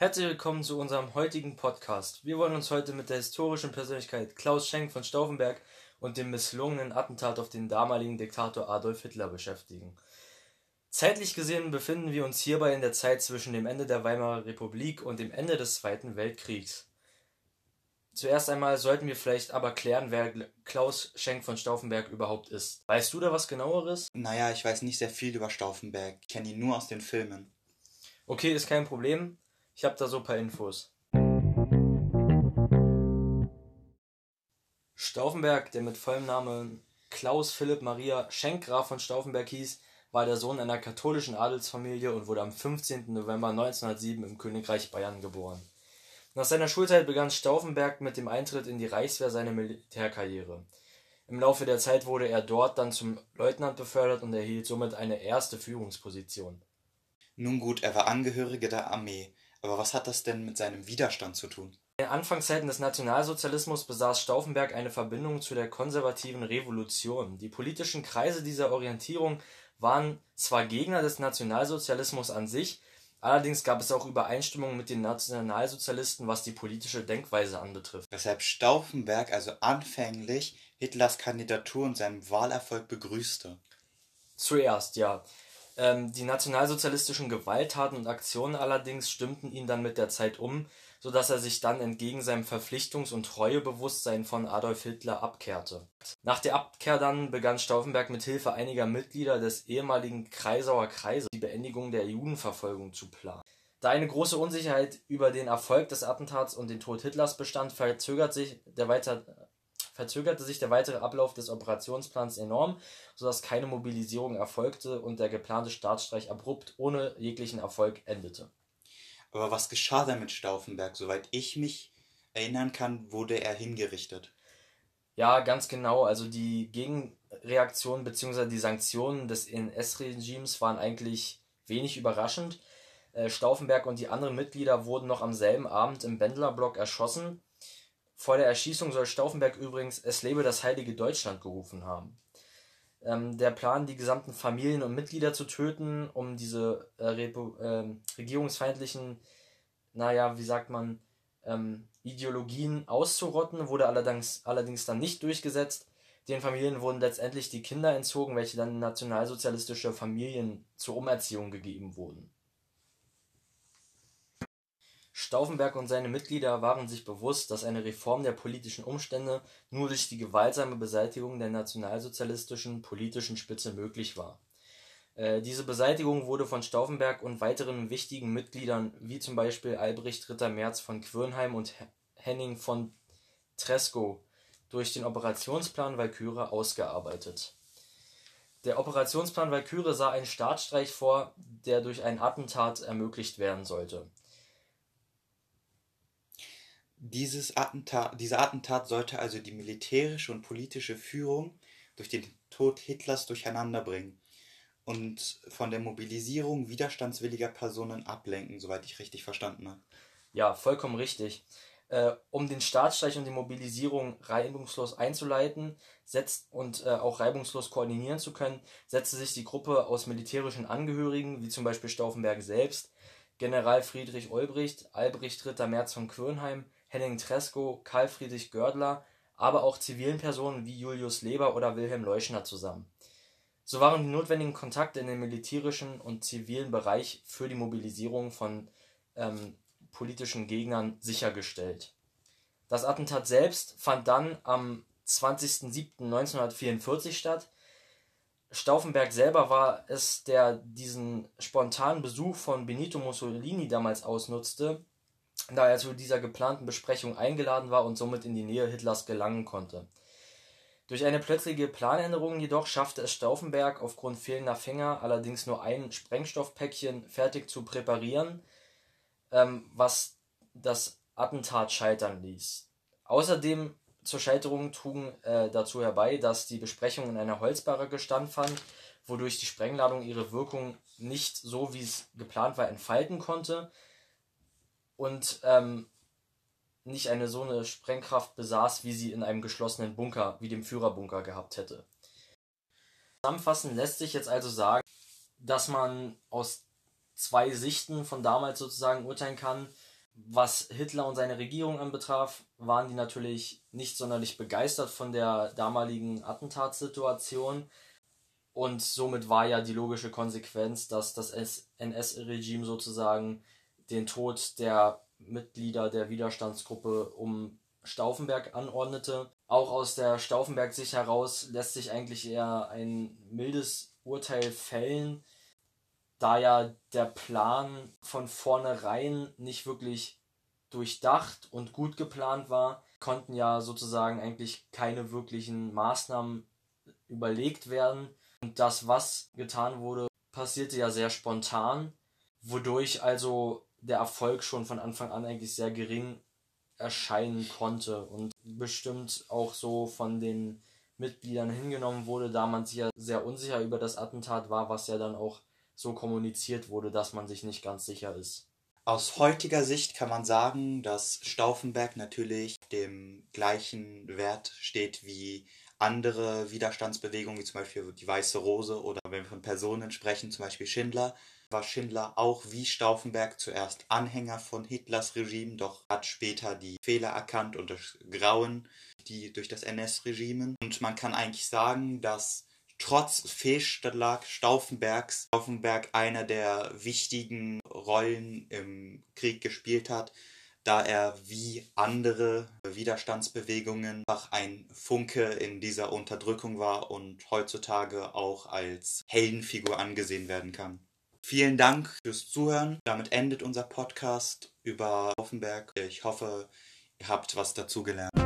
Herzlich willkommen zu unserem heutigen Podcast. Wir wollen uns heute mit der historischen Persönlichkeit Klaus Schenk von Stauffenberg und dem misslungenen Attentat auf den damaligen Diktator Adolf Hitler beschäftigen. Zeitlich gesehen befinden wir uns hierbei in der Zeit zwischen dem Ende der Weimarer Republik und dem Ende des Zweiten Weltkriegs. Zuerst einmal sollten wir vielleicht aber klären, wer Klaus Schenk von Stauffenberg überhaupt ist. Weißt du da was genaueres? Naja, ich weiß nicht sehr viel über Stauffenberg. Ich kenne ihn nur aus den Filmen. Okay, ist kein Problem. Ich habe da so ein paar Infos. Stauffenberg, der mit vollem Namen Klaus Philipp Maria Schenkgraf von Stauffenberg hieß, war der Sohn einer katholischen Adelsfamilie und wurde am 15. November 1907 im Königreich Bayern geboren. Nach seiner Schulzeit begann Stauffenberg mit dem Eintritt in die Reichswehr seine Militärkarriere. Im Laufe der Zeit wurde er dort dann zum Leutnant befördert und erhielt somit eine erste Führungsposition. Nun gut, er war Angehöriger der Armee, aber was hat das denn mit seinem Widerstand zu tun? In den Anfangszeiten des Nationalsozialismus besaß Stauffenberg eine Verbindung zu der konservativen Revolution. Die politischen Kreise dieser Orientierung waren zwar Gegner des Nationalsozialismus an sich, allerdings gab es auch Übereinstimmungen mit den Nationalsozialisten, was die politische Denkweise anbetrifft. Weshalb Stauffenberg also anfänglich Hitlers Kandidatur und seinen Wahlerfolg begrüßte. Zuerst, ja. Ähm, die nationalsozialistischen Gewalttaten und Aktionen allerdings stimmten ihn dann mit der Zeit um, so dass er sich dann entgegen seinem Verpflichtungs und Treuebewusstsein von Adolf Hitler abkehrte. Nach der Abkehr dann begann Stauffenberg mit Hilfe einiger Mitglieder des ehemaligen Kreisauer Kreises die Beendigung der Judenverfolgung zu planen. Da eine große Unsicherheit über den Erfolg des Attentats und den Tod Hitlers bestand, verzögert sich der weiter verzögerte sich der weitere Ablauf des Operationsplans enorm, sodass keine Mobilisierung erfolgte und der geplante Staatsstreich abrupt ohne jeglichen Erfolg endete. Aber was geschah denn mit Stauffenberg? Soweit ich mich erinnern kann, wurde er hingerichtet. Ja, ganz genau. Also die Gegenreaktionen bzw. die Sanktionen des NS-Regimes waren eigentlich wenig überraschend. Äh, Stauffenberg und die anderen Mitglieder wurden noch am selben Abend im Bendlerblock erschossen vor der Erschießung soll Stauffenberg übrigens Es lebe das heilige Deutschland gerufen haben. Ähm, der Plan, die gesamten Familien und Mitglieder zu töten, um diese äh, äh, regierungsfeindlichen, naja, wie sagt man, ähm, Ideologien auszurotten, wurde allerdings, allerdings dann nicht durchgesetzt. Den Familien wurden letztendlich die Kinder entzogen, welche dann nationalsozialistische Familien zur Umerziehung gegeben wurden. Stauffenberg und seine Mitglieder waren sich bewusst, dass eine Reform der politischen Umstände nur durch die gewaltsame Beseitigung der nationalsozialistischen politischen Spitze möglich war. Äh, diese Beseitigung wurde von Stauffenberg und weiteren wichtigen Mitgliedern wie zum Beispiel Albrecht Ritter-Merz von Quirnheim und Henning von Trescow durch den Operationsplan Walküre ausgearbeitet. Der Operationsplan Walküre sah einen Staatsstreich vor, der durch ein Attentat ermöglicht werden sollte dieses Attentat, dieser Attentat sollte also die militärische und politische Führung durch den Tod Hitlers durcheinanderbringen und von der Mobilisierung widerstandswilliger Personen ablenken, soweit ich richtig verstanden habe. Ja, vollkommen richtig. Äh, um den Staatsstreich und die Mobilisierung reibungslos einzuleiten setzt und äh, auch reibungslos koordinieren zu können, setzte sich die Gruppe aus militärischen Angehörigen, wie zum Beispiel Stauffenberg selbst, General Friedrich Olbricht, Albrecht Ritter Merz von Quirnheim, Henning Tresco, Karl Friedrich Gördler, aber auch zivilen Personen wie Julius Leber oder Wilhelm Leuschner zusammen. So waren die notwendigen Kontakte in den militärischen und zivilen Bereich für die Mobilisierung von ähm, politischen Gegnern sichergestellt. Das Attentat selbst fand dann am 20.07.1944 statt. Stauffenberg selber war es, der diesen spontanen Besuch von Benito Mussolini damals ausnutzte, da er zu dieser geplanten Besprechung eingeladen war und somit in die Nähe Hitlers gelangen konnte. Durch eine plötzliche Planänderung jedoch schaffte es Stauffenberg aufgrund fehlender Fänger allerdings nur ein Sprengstoffpäckchen fertig zu präparieren, ähm, was das Attentat scheitern ließ. Außerdem zur Scheiterung trugen äh, dazu herbei, dass die Besprechung in einer Holzbaracke standfand, wodurch die Sprengladung ihre Wirkung nicht so wie es geplant war entfalten konnte, und ähm, nicht eine so eine Sprengkraft besaß, wie sie in einem geschlossenen Bunker, wie dem Führerbunker gehabt hätte. Zusammenfassend lässt sich jetzt also sagen, dass man aus zwei Sichten von damals sozusagen urteilen kann. Was Hitler und seine Regierung anbetraf, waren die natürlich nicht sonderlich begeistert von der damaligen Attentatssituation. Und somit war ja die logische Konsequenz, dass das NS-Regime sozusagen den Tod der Mitglieder der Widerstandsgruppe um Stauffenberg anordnete. Auch aus der Stauffenberg-Sicht heraus lässt sich eigentlich eher ein mildes Urteil fällen, da ja der Plan von vornherein nicht wirklich durchdacht und gut geplant war, konnten ja sozusagen eigentlich keine wirklichen Maßnahmen überlegt werden. Und das, was getan wurde, passierte ja sehr spontan, wodurch also der Erfolg schon von Anfang an eigentlich sehr gering erscheinen konnte und bestimmt auch so von den Mitgliedern hingenommen wurde, da man sich ja sehr unsicher über das Attentat war, was ja dann auch so kommuniziert wurde, dass man sich nicht ganz sicher ist. Aus heutiger Sicht kann man sagen, dass Stauffenberg natürlich dem gleichen Wert steht wie andere Widerstandsbewegungen, wie zum Beispiel die Weiße Rose oder wenn wir von Personen sprechen, zum Beispiel Schindler, war Schindler auch wie Stauffenberg zuerst Anhänger von Hitlers Regime, doch hat später die Fehler erkannt und das Grauen die durch das NS-Regime. Und man kann eigentlich sagen, dass trotz Fehlschlag Stauffenbergs Stauffenberg einer der wichtigen Rollen im Krieg gespielt hat, da er wie andere Widerstandsbewegungen einfach ein Funke in dieser Unterdrückung war und heutzutage auch als Heldenfigur angesehen werden kann. Vielen Dank fürs Zuhören. Damit endet unser Podcast über Offenberg. Ich hoffe, ihr habt was dazu gelernt.